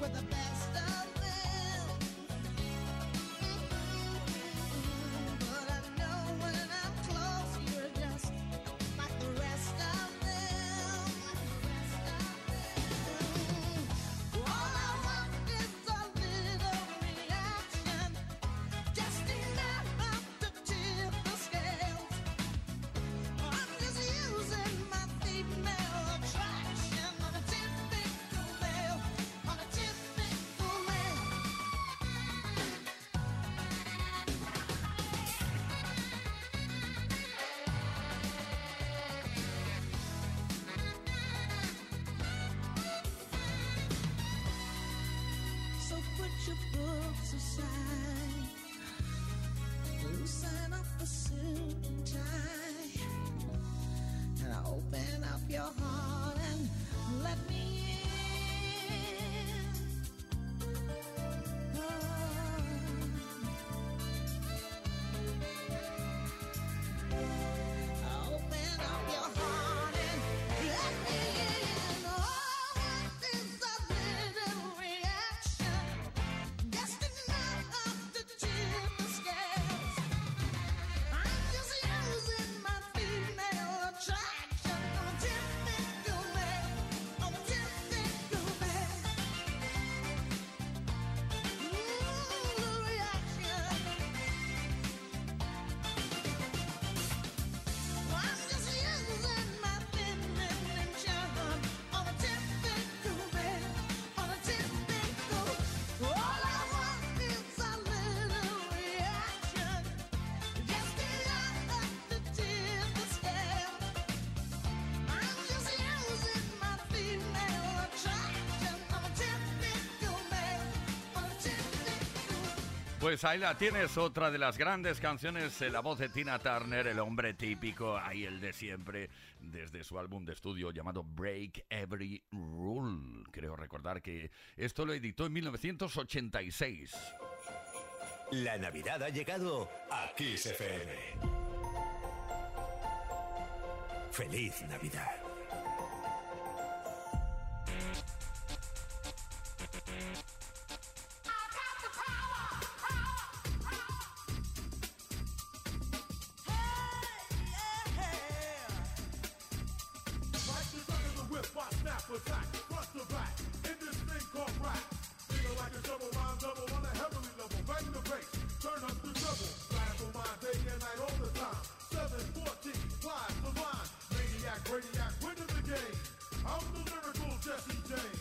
with a bang. of society. Pues ahí la tienes, otra de las grandes canciones, la voz de Tina Turner, el hombre típico, ahí el de siempre, desde su álbum de estudio llamado Break Every Rule. Creo recordar que esto lo editó en 1986. La Navidad ha llegado a Kiss FM. Feliz Navidad. Jesse James.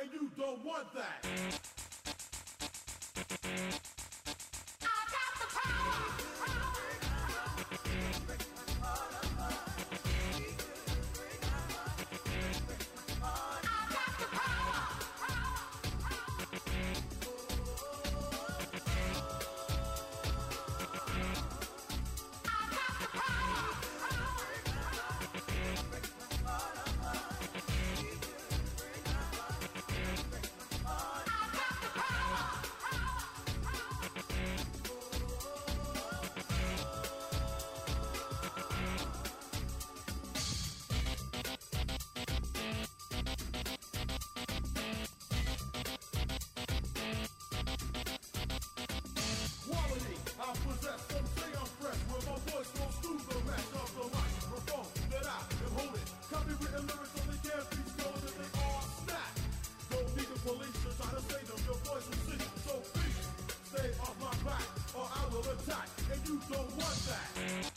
And you don't want that. You don't want that.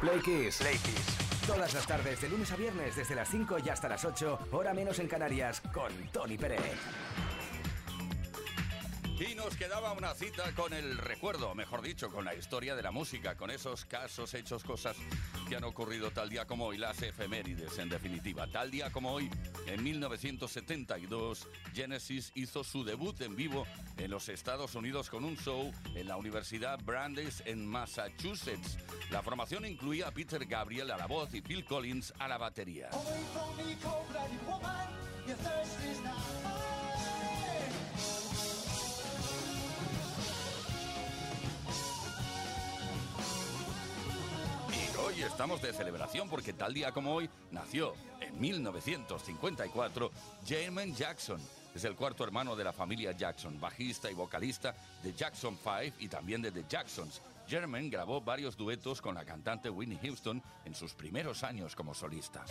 Play Kiss. Todas las tardes, de lunes a viernes, desde las 5 y hasta las 8, hora menos en Canarias, con Tony Pérez. Y nos quedaba una cita con el recuerdo, mejor dicho, con la historia de la música, con esos casos, hechos, cosas que han ocurrido tal día como hoy, las efemérides en definitiva. Tal día como hoy, en 1972, Genesis hizo su debut en vivo en los Estados Unidos con un show en la Universidad Brandeis en Massachusetts. La formación incluía a Peter Gabriel a la voz y Phil Collins a la batería. Hoy estamos de celebración porque tal día como hoy nació en 1954 Jermaine Jackson. Es el cuarto hermano de la familia Jackson, bajista y vocalista de Jackson 5 y también de The Jacksons. Jermaine grabó varios duetos con la cantante Whitney Houston en sus primeros años como solista.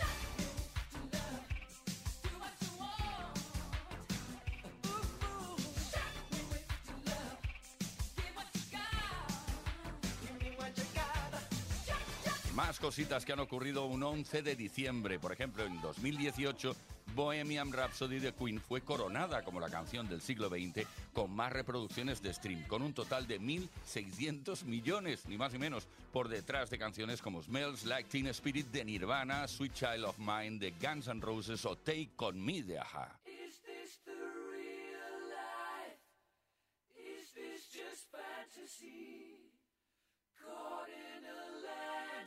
Más cositas que han ocurrido un 11 de diciembre. Por ejemplo, en 2018, Bohemian Rhapsody de Queen fue coronada como la canción del siglo XX con más reproducciones de stream, con un total de 1.600 millones, ni más ni menos, por detrás de canciones como Smells Like Teen Spirit de Nirvana, Sweet Child of Mine de Guns N' Roses o Take On Me de Aja. Is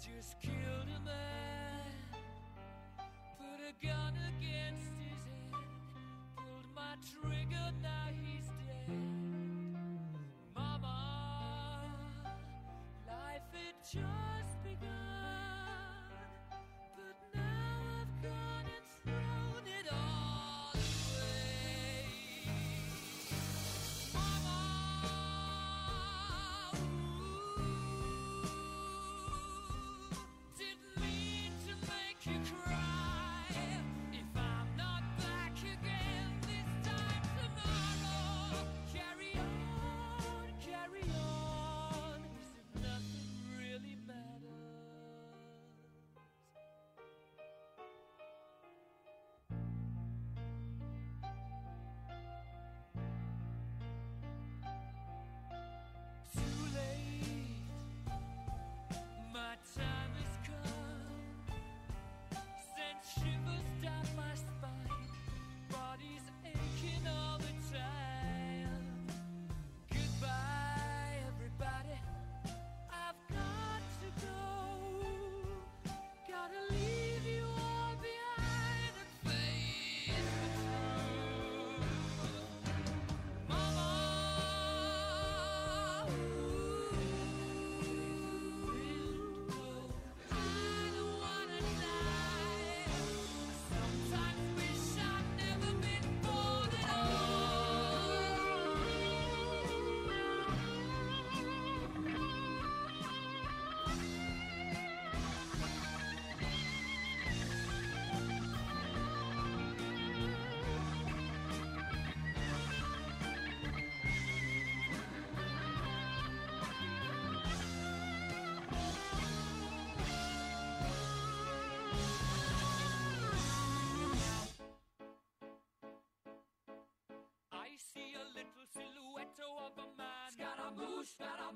just killed a man, put a gun against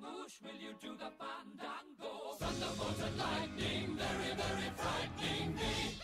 Scaramouche, will you do the fandango? Thunderbolts and lightning, very, very frightening me.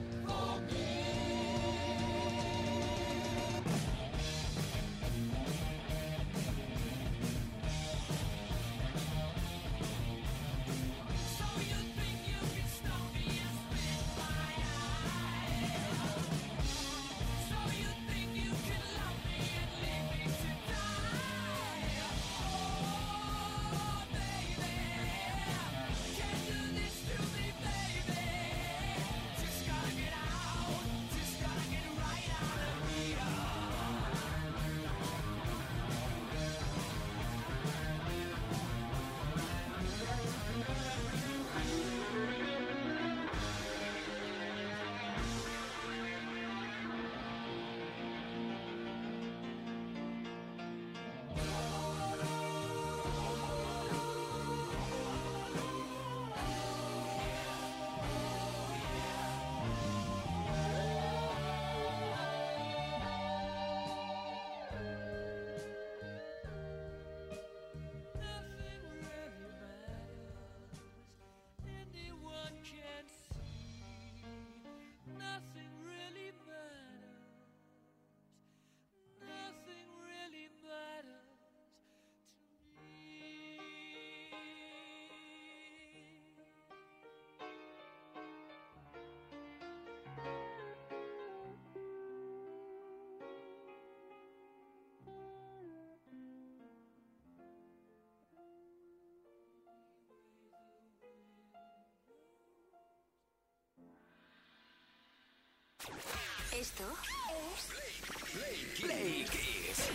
Esto es. Play, Play, Kiss.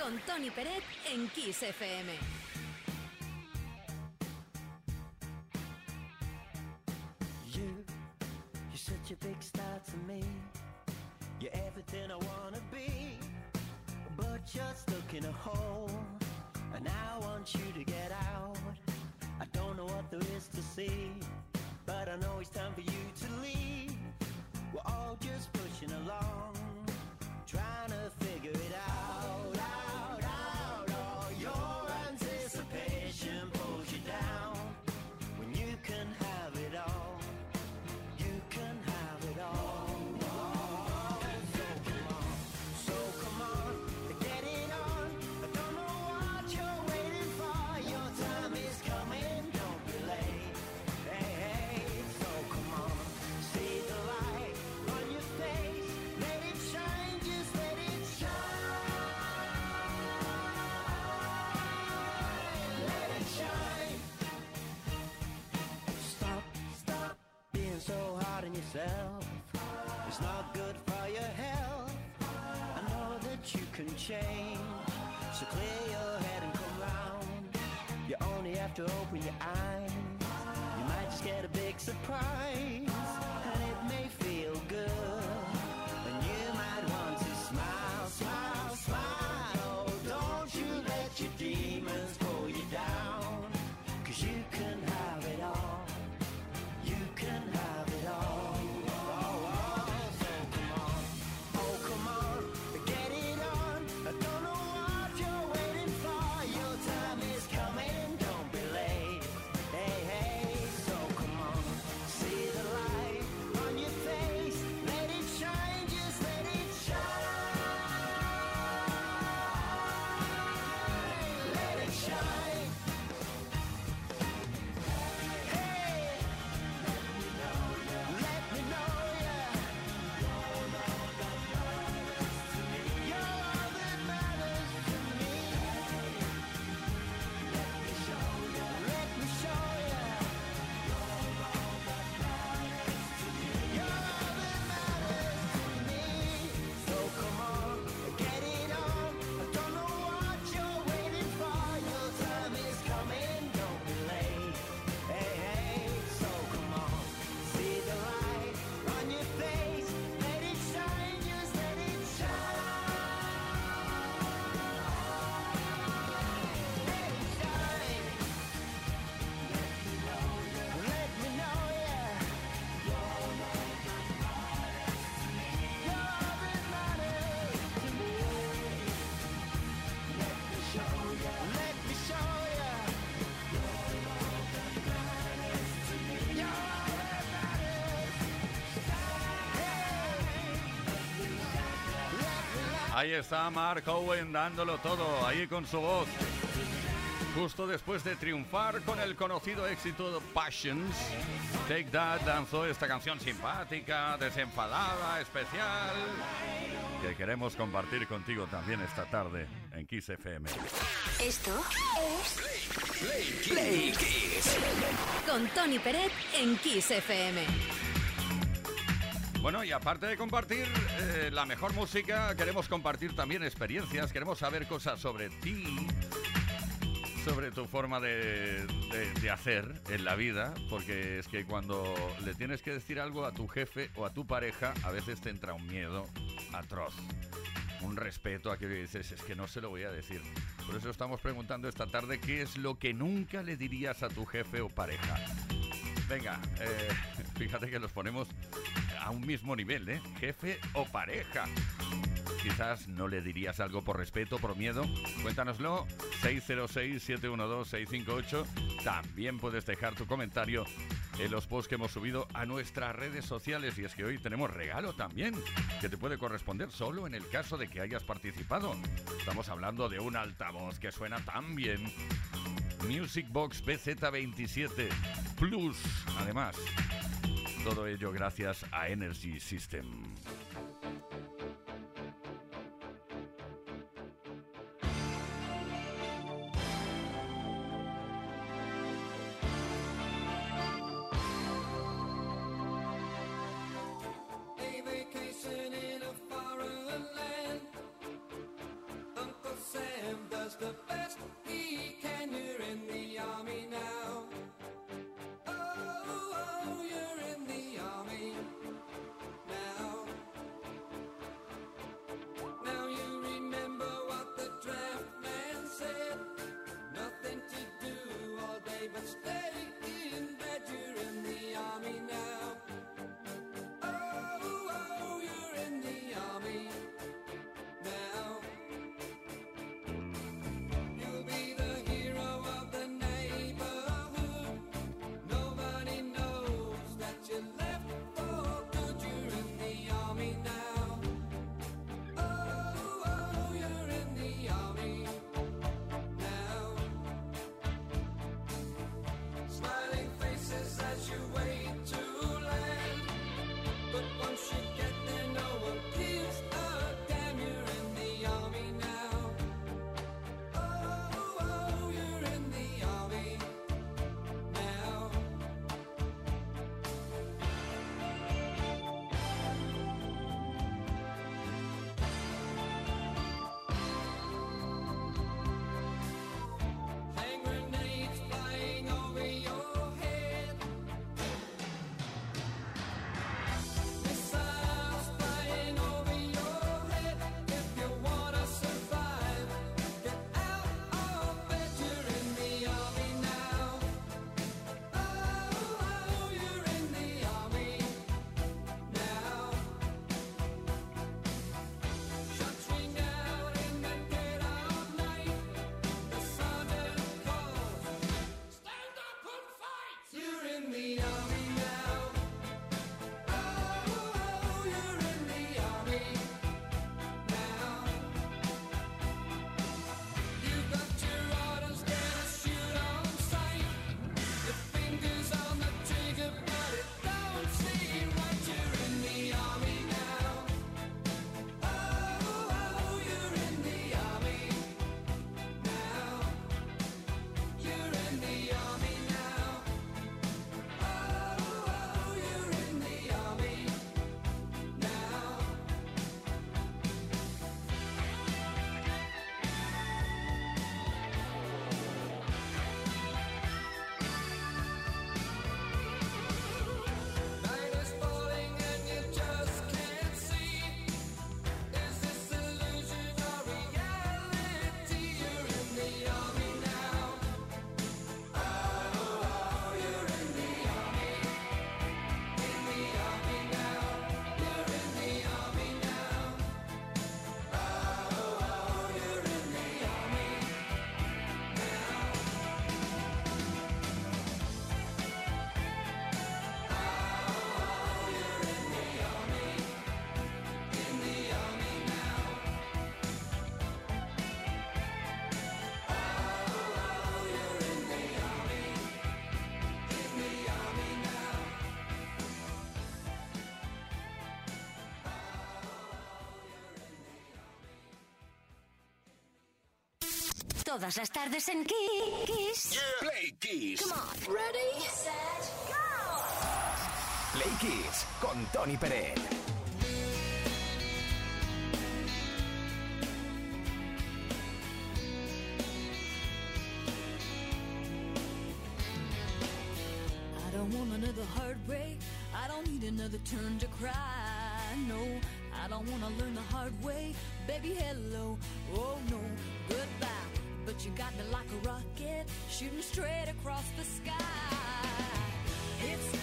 Con Tony Peret en Kiss FM. Ahí está Mark Owen dándolo todo, ahí con su voz. Justo después de triunfar con el conocido éxito Passions, Take That lanzó esta canción simpática, desenfadada, especial, que queremos compartir contigo también esta tarde en Kiss FM. Esto es Play Kiss. Con Tony Peret en Kiss FM. Bueno, y aparte de compartir eh, la mejor música, queremos compartir también experiencias, queremos saber cosas sobre ti, sobre tu forma de, de- de hacer en la vida, porque es que cuando le tienes que decir algo a tu jefe o a tu pareja, a veces te entra un miedo atroz. Un respeto a que dices, es que no se lo voy a decir. Por eso estamos preguntando esta tarde qué es lo que nunca le dirías a tu jefe o pareja. Venga, eh, fíjate que los ponemos a un mismo nivel, ¿eh? Jefe o pareja. Quizás no le dirías algo por respeto, por miedo. Cuéntanoslo. 606-712-658. También puedes dejar tu comentario en los posts que hemos subido a nuestras redes sociales. Y es que hoy tenemos regalo también, que te puede corresponder solo en el caso de que hayas participado. Estamos hablando de un altavoz que suena tan bien. Music Box BZ27 Plus, además. Todo ello gracias a Energy System. todas las tardes en Kiss. Yeah. Play Kiss. Come on. Ready, set, go. Play Kiss con Tony Pérez. I don't want another heartbreak. I don't need another turn to cry. No, I don't want to learn the hard way. Baby, hello. Oh, no. You got me like a rocket shooting straight across the sky. It's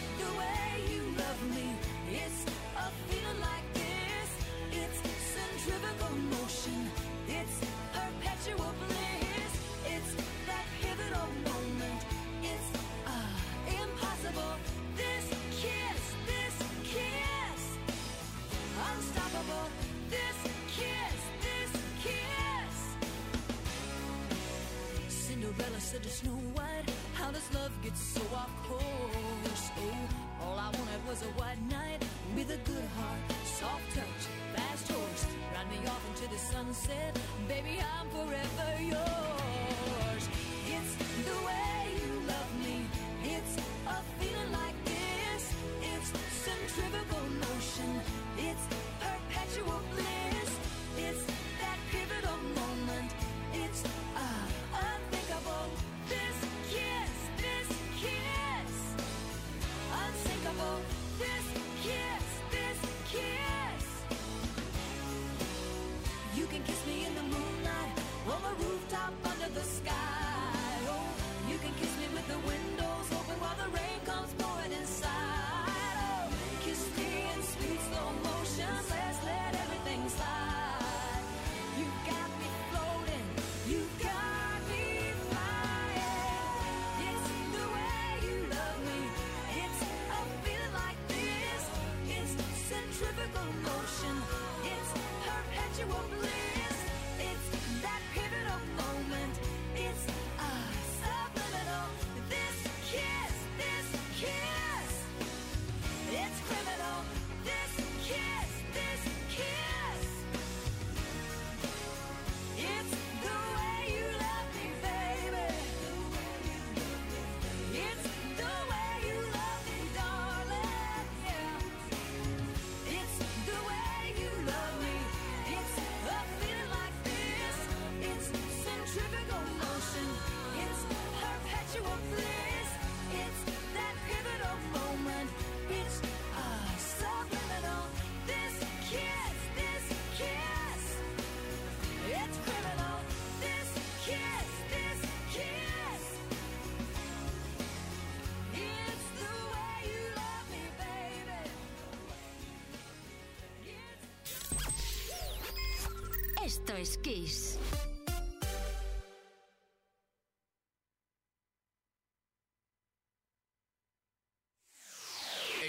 Esto es Kiss.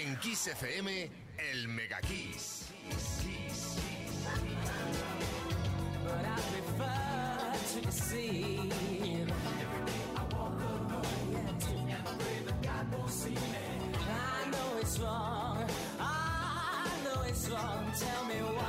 En Kiss FM, el Mega Kiss. Know it's. I know it's. Tell me why.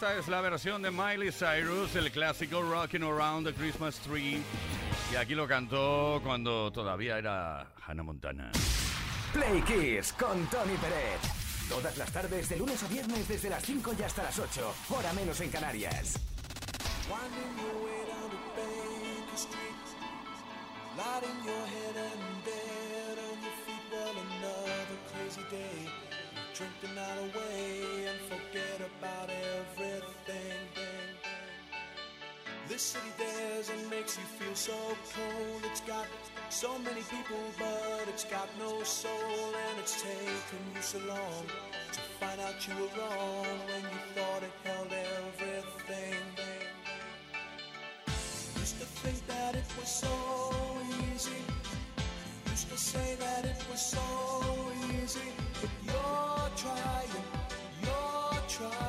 Esta es la versión de Miley Cyrus, el clásico Rocking Around the Christmas Tree. Y aquí lo cantó cuando todavía era Hannah Montana. Play Kiss con Tony Peret. Todas las tardes, de lunes a viernes, desde las 5 y hasta las 8. Hora menos en Canarias. Lighting your head and bed on your feet. Well, another crazy day. Drink the night away and forget about everything. This city dares and makes you feel so cold. It's got so many people, but it's got no soul. And it's taken you so long to find out you were wrong when you thought it held everything. Used to think that it was so easy. Used to say that it was so easy. But you're trying, you're trying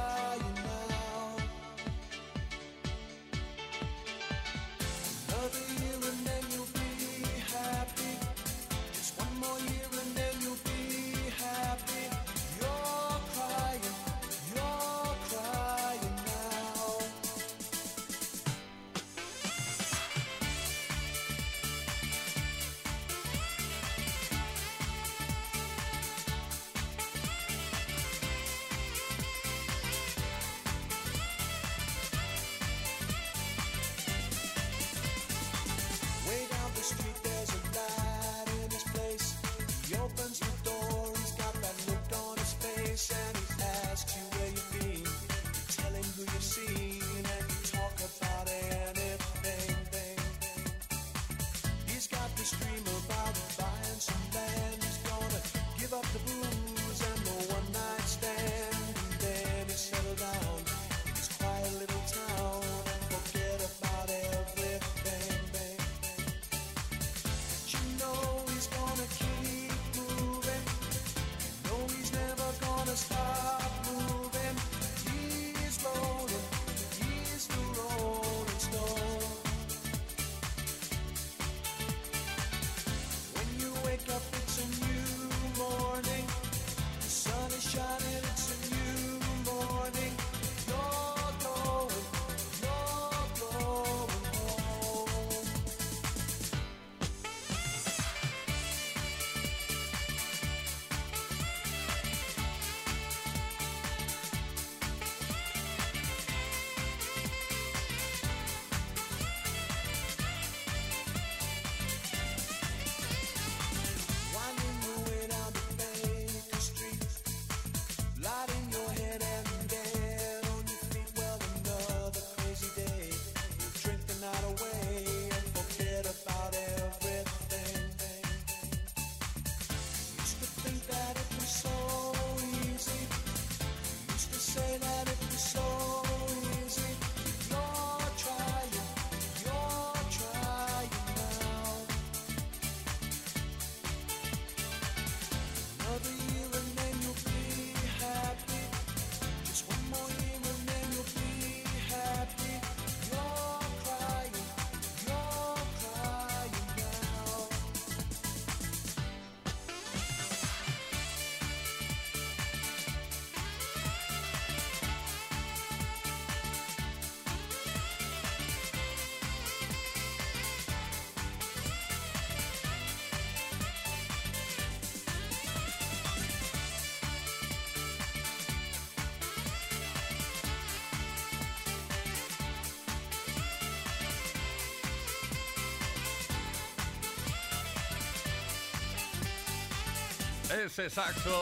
ese saxo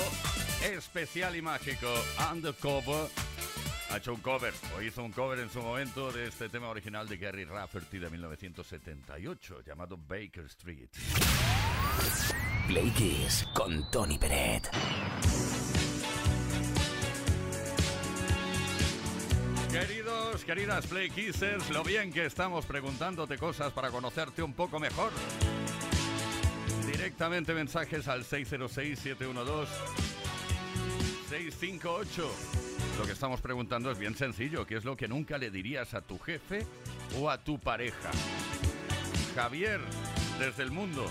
especial y mágico, Undercover, ha hecho un cover, o hizo un cover en su momento de este tema original de Gary Rafferty de 1978, llamado Baker Street. Play Kiss con Tony Peret. Queridos, queridas Play Kissers, lo bien que estamos preguntándote cosas para conocerte un poco mejor. Directamente mensajes al 606-712-658. Lo que estamos preguntando es bien sencillo. ¿Qué es lo que nunca le dirías a tu jefe o a tu pareja? Javier, desde el mundo.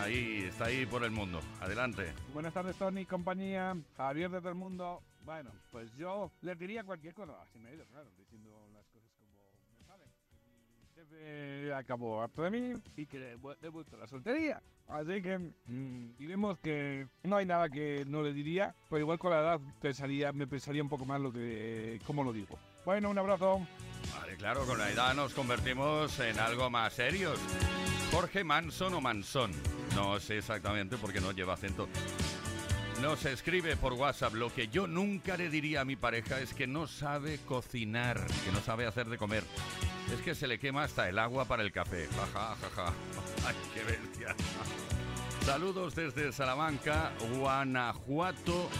Ahí, está ahí por el mundo. Adelante. Buenas tardes, Tony, compañía. Javier desde el mundo. Bueno, pues yo les diría cualquier cosa. Así me he ido, claro, diciendo las cosas. Acabó harto de mí y que le le a la soltería. Así que mm, diremos que no hay nada que no le diría, pero igual con la edad pensaría, me pensaría un poco más lo que, cómo lo digo. Bueno, un abrazo. Vale, claro, con la edad nos convertimos en algo más serios. Jorge Manson o Mansón. No sé exactamente porque no lleva acento. Nos escribe por WhatsApp. Lo que yo nunca le diría a mi pareja es que no sabe cocinar, que no sabe hacer de comer. Es que se le quema hasta el agua para el café. Ja, ja, ja, ja. Ay, qué bestia. Saludos desde Salamanca, Guanajuato,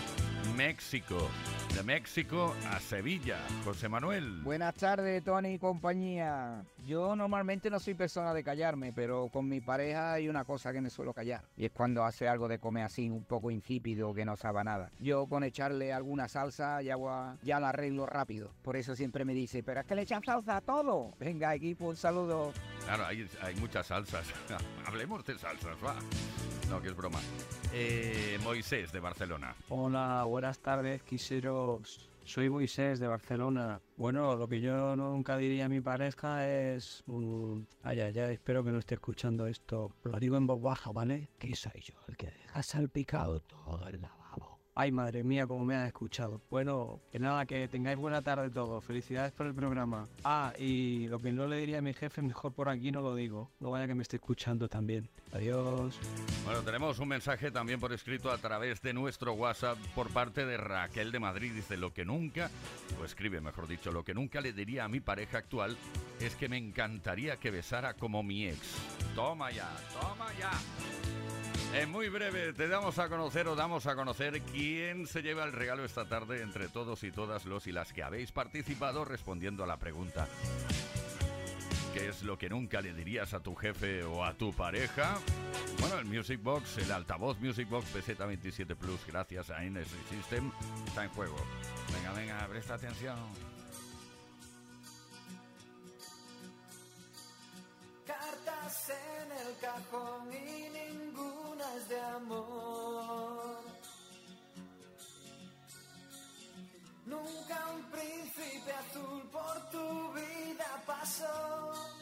México. De México a Sevilla. José Manuel. Buenas tardes, Tony y compañía. Yo normalmente no soy persona de callarme, pero con mi pareja hay una cosa que me suelo callar. Y es cuando hace algo de comer así, un poco insípido, que no sabe a nada. Yo con echarle alguna salsa ya, voy- ya lo arreglo rápido. Por eso siempre me dice, pero es que le echan salsa a todo. Venga, equipo, un saludo. Claro, hay, hay muchas salsas. Hablemos de salsas, va. No, que es broma. Eh, Moisés, de Barcelona. Hola, buenas tardes, Soy Moisés de Barcelona. Bueno, lo que yo nunca diría a mi pareja es... mm, ay, ay, espero que no esté escuchando esto. Lo digo en voz baja, ¿vale? Que soy yo el que deja salpicado todo el lavabo. Ay, madre mía, cómo me has escuchado. Bueno, que nada, que tengáis buena tarde todos. Felicidades por el programa. Ah, y lo que no le diría a mi jefe, mejor por aquí no lo digo. No vaya que me esté escuchando también. Adiós. Bueno, tenemos un mensaje también por escrito a través de nuestro WhatsApp por parte de Raquel de Madrid. Dice, lo que nunca, o escribe mejor dicho, lo que nunca le diría a mi pareja actual es que me encantaría que besara como mi ex. Toma ya, toma ya. En muy breve te damos a conocer o damos a conocer quién se lleva el regalo esta tarde entre todos y todas los y las que habéis participado respondiendo a la pregunta. ¿Qué es lo que nunca le dirías a tu jefe o a tu pareja? Bueno, el Music Box, el altavoz Music Box PZ27 Plus, gracias a Energy System, está en juego. Venga, venga, presta atención. Cartas en el cajón y amor. Nunca un príncipe azul por tu vida pasó.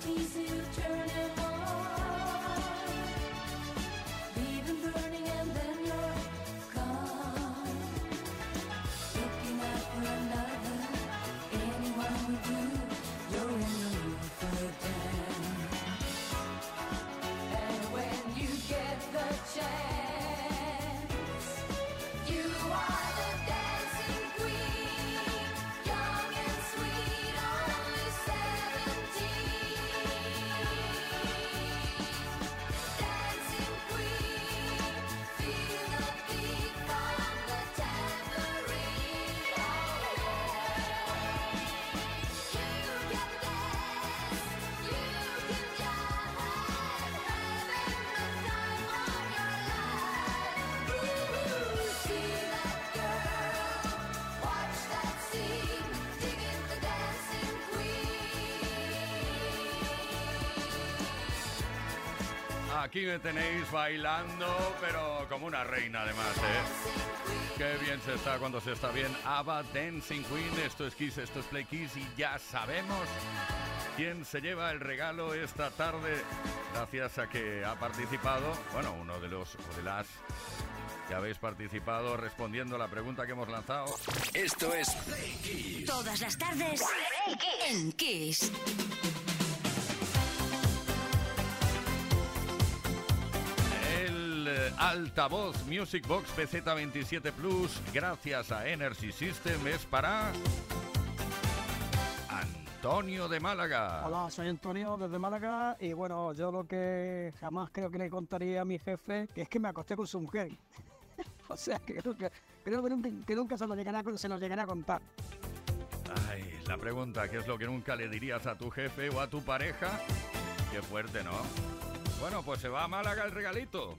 pieces of. Aquí me tenéis bailando, pero como una reina además, ¿eh? Qué bien se está cuando se está bien. Ava Dancing Queen, esto es Kiss, esto es Play Kiss y ya sabemos quién se lleva el regalo esta tarde gracias a que ha participado, bueno, uno de los o de las que habéis participado respondiendo a la pregunta que hemos lanzado. Esto es Play Kiss. Todas las tardes en Kiss. Altavoz Music Box PZ27 Plus, gracias a Energy System, es para Antonio de Málaga. Hola, soy Antonio desde Málaga y bueno, yo lo que jamás creo que le contaría a mi jefe que es que me acosté con su mujer. o sea, que nunca, creo que nunca, que nunca se, lo llegará, se lo llegará a contar. Ay, la pregunta, ¿qué es lo que nunca le dirías a tu jefe o a tu pareja? Qué fuerte, ¿no? Bueno, pues se va a Málaga el regalito.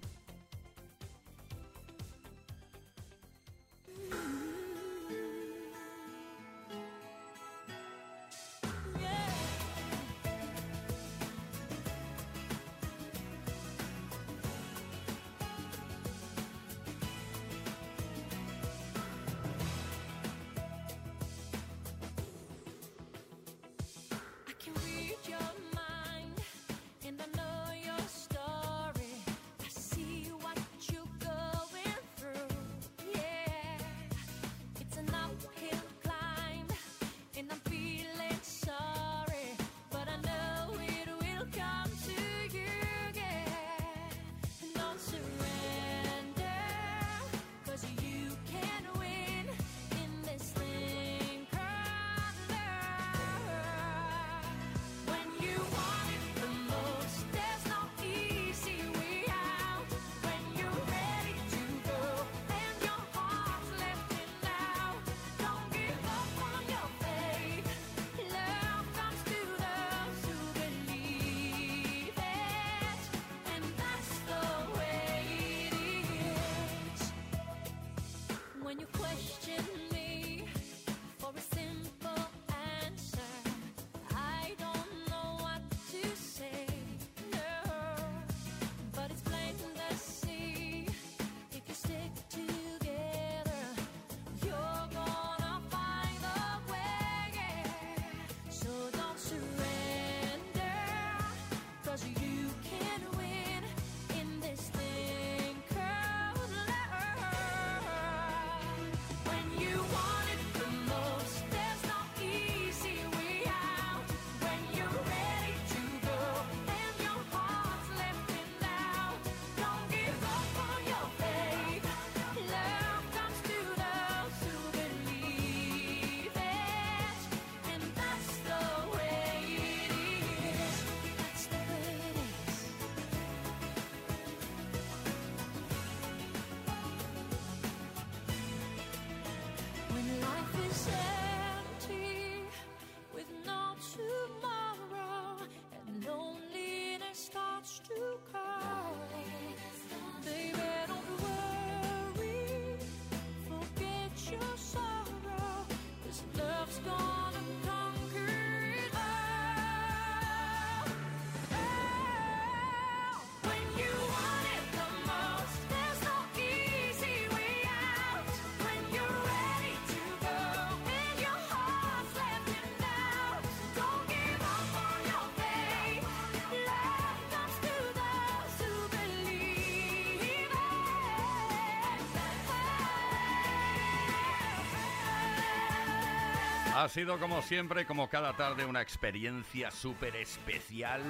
Ha sido como siempre, como cada tarde, una experiencia súper especial,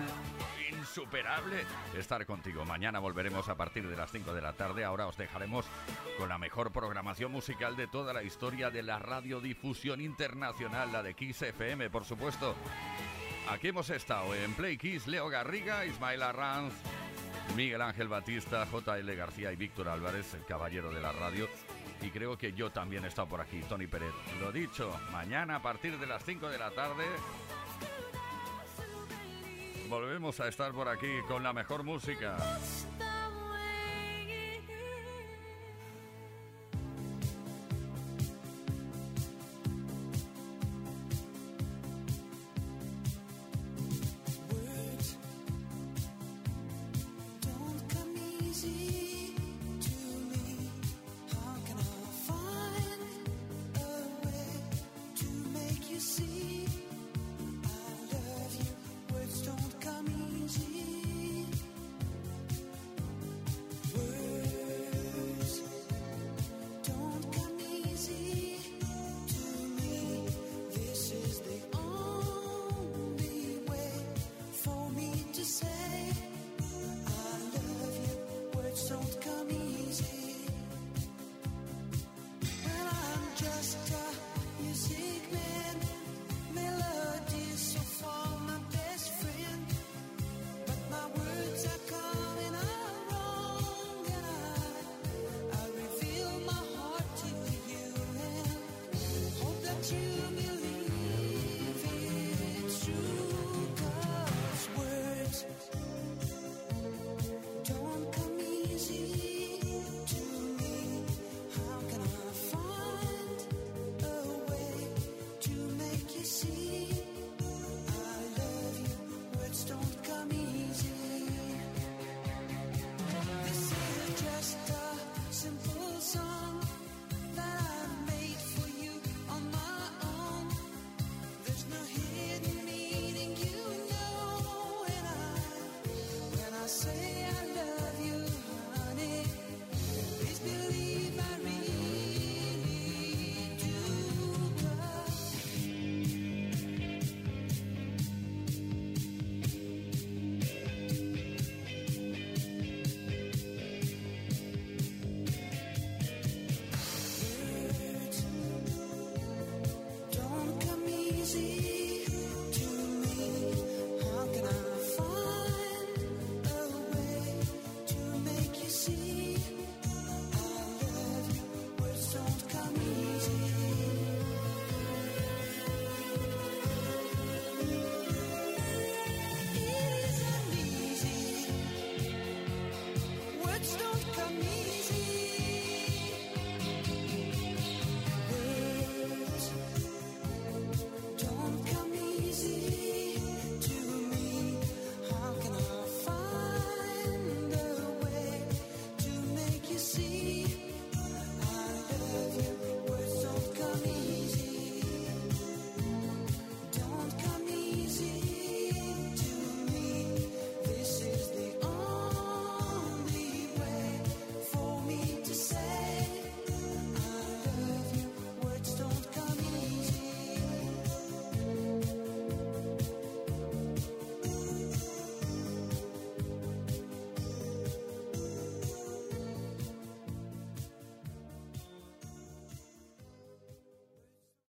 insuperable, estar contigo. Mañana volveremos a partir de las 5 de la tarde. Ahora os dejaremos con la mejor programación musical de toda la historia de la radiodifusión internacional, la de Kiss FM, por supuesto. Aquí hemos estado en Play Kiss, Leo Garriga, Ismael Arranz, Miguel Ángel Batista, JL García y Víctor Álvarez, el caballero de la radio. Creo que yo también he estado por aquí, Tony Pérez. Lo dicho, mañana a partir de las 5 de la tarde volvemos a estar por aquí con la mejor música.